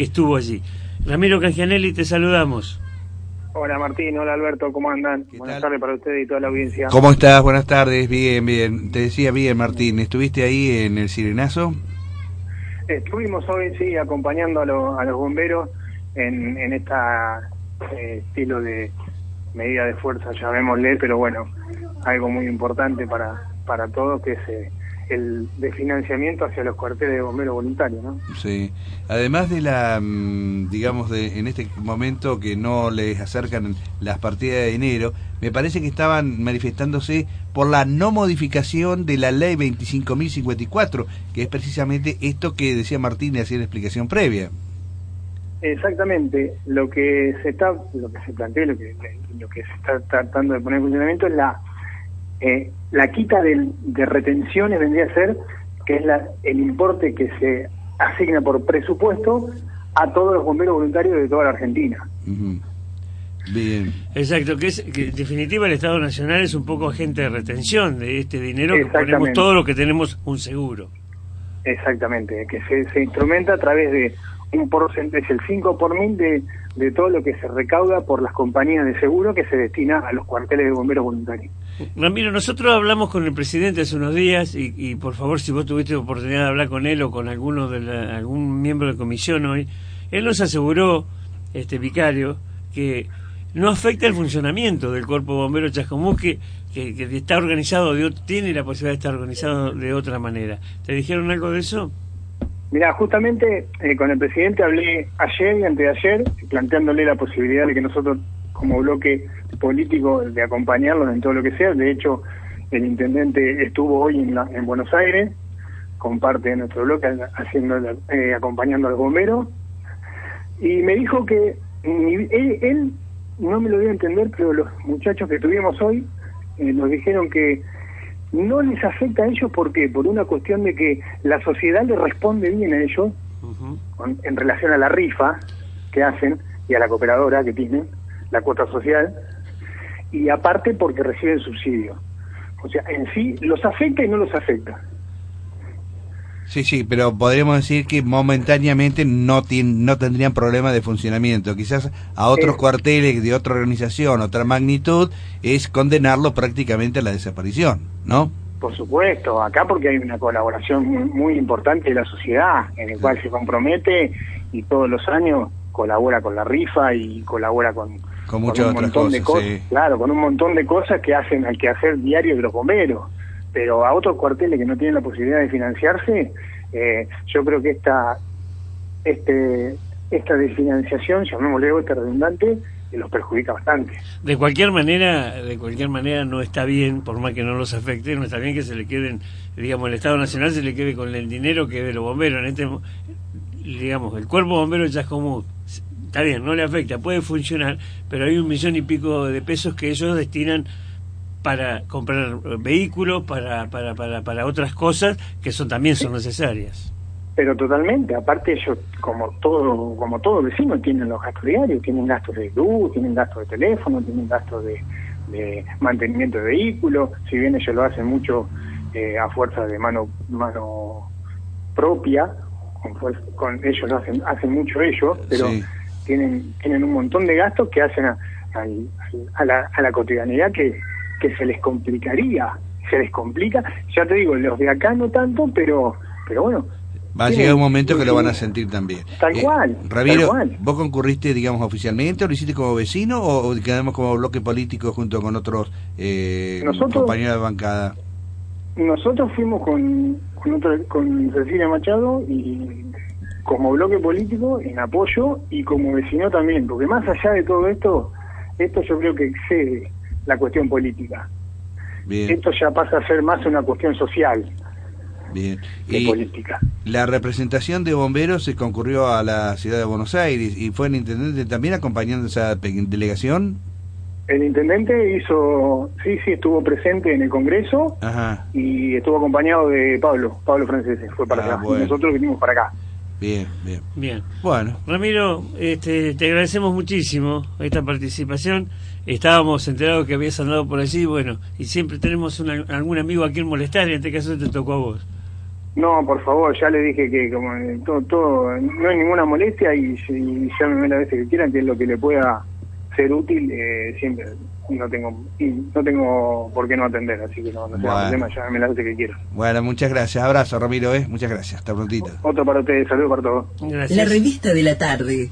que estuvo allí. Ramiro Cangianelli, te saludamos. Hola Martín, hola Alberto, ¿cómo andan? Buenas tardes para ustedes y toda la audiencia. ¿Cómo estás? Buenas tardes, bien, bien. Te decía bien, Martín, ¿estuviste ahí en el Sirenazo? Estuvimos hoy, sí, acompañando a, a los bomberos en, en esta eh, estilo de medida de fuerza, llamémosle, pero bueno, algo muy importante para, para todos que es eh, el de financiamiento hacia los cuarteles de bomberos voluntarios, ¿no? Sí. Además de la, mm, digamos, de en este momento que no les acercan las partidas de dinero, me parece que estaban manifestándose por la no modificación de la ley 25.054, que es precisamente esto que decía Martín hacía la explicación previa. Exactamente, lo que se está, lo que se plantea, lo que, lo que se está tratando de poner en funcionamiento es la eh, la quita de, de, retenciones vendría a ser que es la, el importe que se asigna por presupuesto a todos los bomberos voluntarios de toda la Argentina. Bien. Exacto, que es que en definitiva el Estado Nacional es un poco agente de retención de este dinero que ponemos todo lo que tenemos un seguro. Exactamente, que se, se instrumenta a través de es el 5 por mil de, de todo lo que se recauda por las compañías de seguro que se destina a los cuarteles de bomberos voluntarios. Ramiro, nosotros hablamos con el presidente hace unos días y, y por favor, si vos tuviste oportunidad de hablar con él o con alguno de algún miembro de comisión hoy, él nos aseguró, este vicario, que no afecta el funcionamiento del cuerpo bombero Chascomús, que, que, que está organizado, de, tiene la posibilidad de estar organizado de otra manera. ¿Te dijeron algo de eso? Mira, justamente eh, con el presidente hablé ayer y anteayer, planteándole la posibilidad de que nosotros, como bloque político, de acompañarlos en todo lo que sea. De hecho, el intendente estuvo hoy en, en Buenos Aires, con parte de nuestro bloque, haciendo eh, acompañando al bombero, y me dijo que él, él, no me lo dio a entender, pero los muchachos que tuvimos hoy eh, nos dijeron que no les afecta a ellos porque por una cuestión de que la sociedad le responde bien a ellos en relación a la rifa que hacen y a la cooperadora que tienen, la cuota social, y aparte porque reciben subsidio. O sea, en sí los afecta y no los afecta. Sí, sí, pero podríamos decir que momentáneamente no, no tendrían problema de funcionamiento. Quizás a otros cuarteles de otra organización, otra magnitud, es condenarlo prácticamente a la desaparición, ¿no? Por supuesto, acá porque hay una colaboración muy, importante de la sociedad, en el cual se compromete y todos los años colabora con la rifa y colabora con, con, un montón cosas, de cosas, claro, con un montón de cosas que hacen al quehacer diario de los bomberos pero a otros cuarteles que no tienen la posibilidad de financiarse, eh, yo creo que esta este esta desfinanciación, llamémosle este redundante, los perjudica bastante. De cualquier manera, de cualquier manera no está bien, por más que no los afecte, no está bien que se le queden, digamos, el Estado Nacional se le quede con el dinero que de los bomberos. En este, digamos, el cuerpo bombero ya es como, está bien, no le afecta, puede funcionar, pero hay un millón y pico de pesos que ellos destinan para comprar vehículos, para, para, para, para otras cosas que son también son necesarias. Pero totalmente, aparte ellos, como todo, como todo vecino, tienen los gastos diarios, tienen gastos de luz, tienen gastos de teléfono, tienen gastos de, de mantenimiento de vehículos, si bien ellos lo hacen mucho eh, a fuerza de mano, mano propia, con, con ellos lo hacen, hacen mucho ellos, pero tienen, tienen un montón de gastos que hacen a, a, la, a la cotidianidad que que se les complicaría, se les complica, ya te digo, los de acá no tanto, pero, pero bueno. Va a llegar un momento que lo van a sentir también. Tal eh, cual. Ramiro, ¿vos concurriste, digamos, oficialmente o lo hiciste como vecino o quedamos como bloque político junto con otros eh, compañeros de bancada? Nosotros fuimos con, con, con Cecilia Machado y como bloque político en apoyo y como vecino también, porque más allá de todo esto, esto yo creo que excede la cuestión política. Esto ya pasa a ser más una cuestión social. Bien. y política. La representación de bomberos se concurrió a la ciudad de Buenos Aires y fue el intendente también acompañando esa delegación. El intendente hizo, sí, sí, estuvo presente en el Congreso y estuvo acompañado de Pablo, Pablo Francés, fue para ah, acá. Nosotros vinimos para acá. Bien, bien. Bien. Bueno. Ramiro, este, te agradecemos muchísimo esta participación estábamos enterados que habías andado por allí, bueno, y siempre tenemos algún amigo a quien molestar, y en este caso te tocó a vos. No, por favor, ya le dije que como eh, todo, todo no hay ninguna molestia y, y llámeme las veces que quieran, que es lo que le pueda ser útil, eh, siempre no tengo y no tengo por qué no atender, así que no, no sea problema, llámeme las veces que quieran. Bueno, muchas gracias. Abrazo, Ramiro, ¿eh? Muchas gracias. Hasta prontito. Otro para ustedes, saludos para todos. Gracias. La revista de la tarde.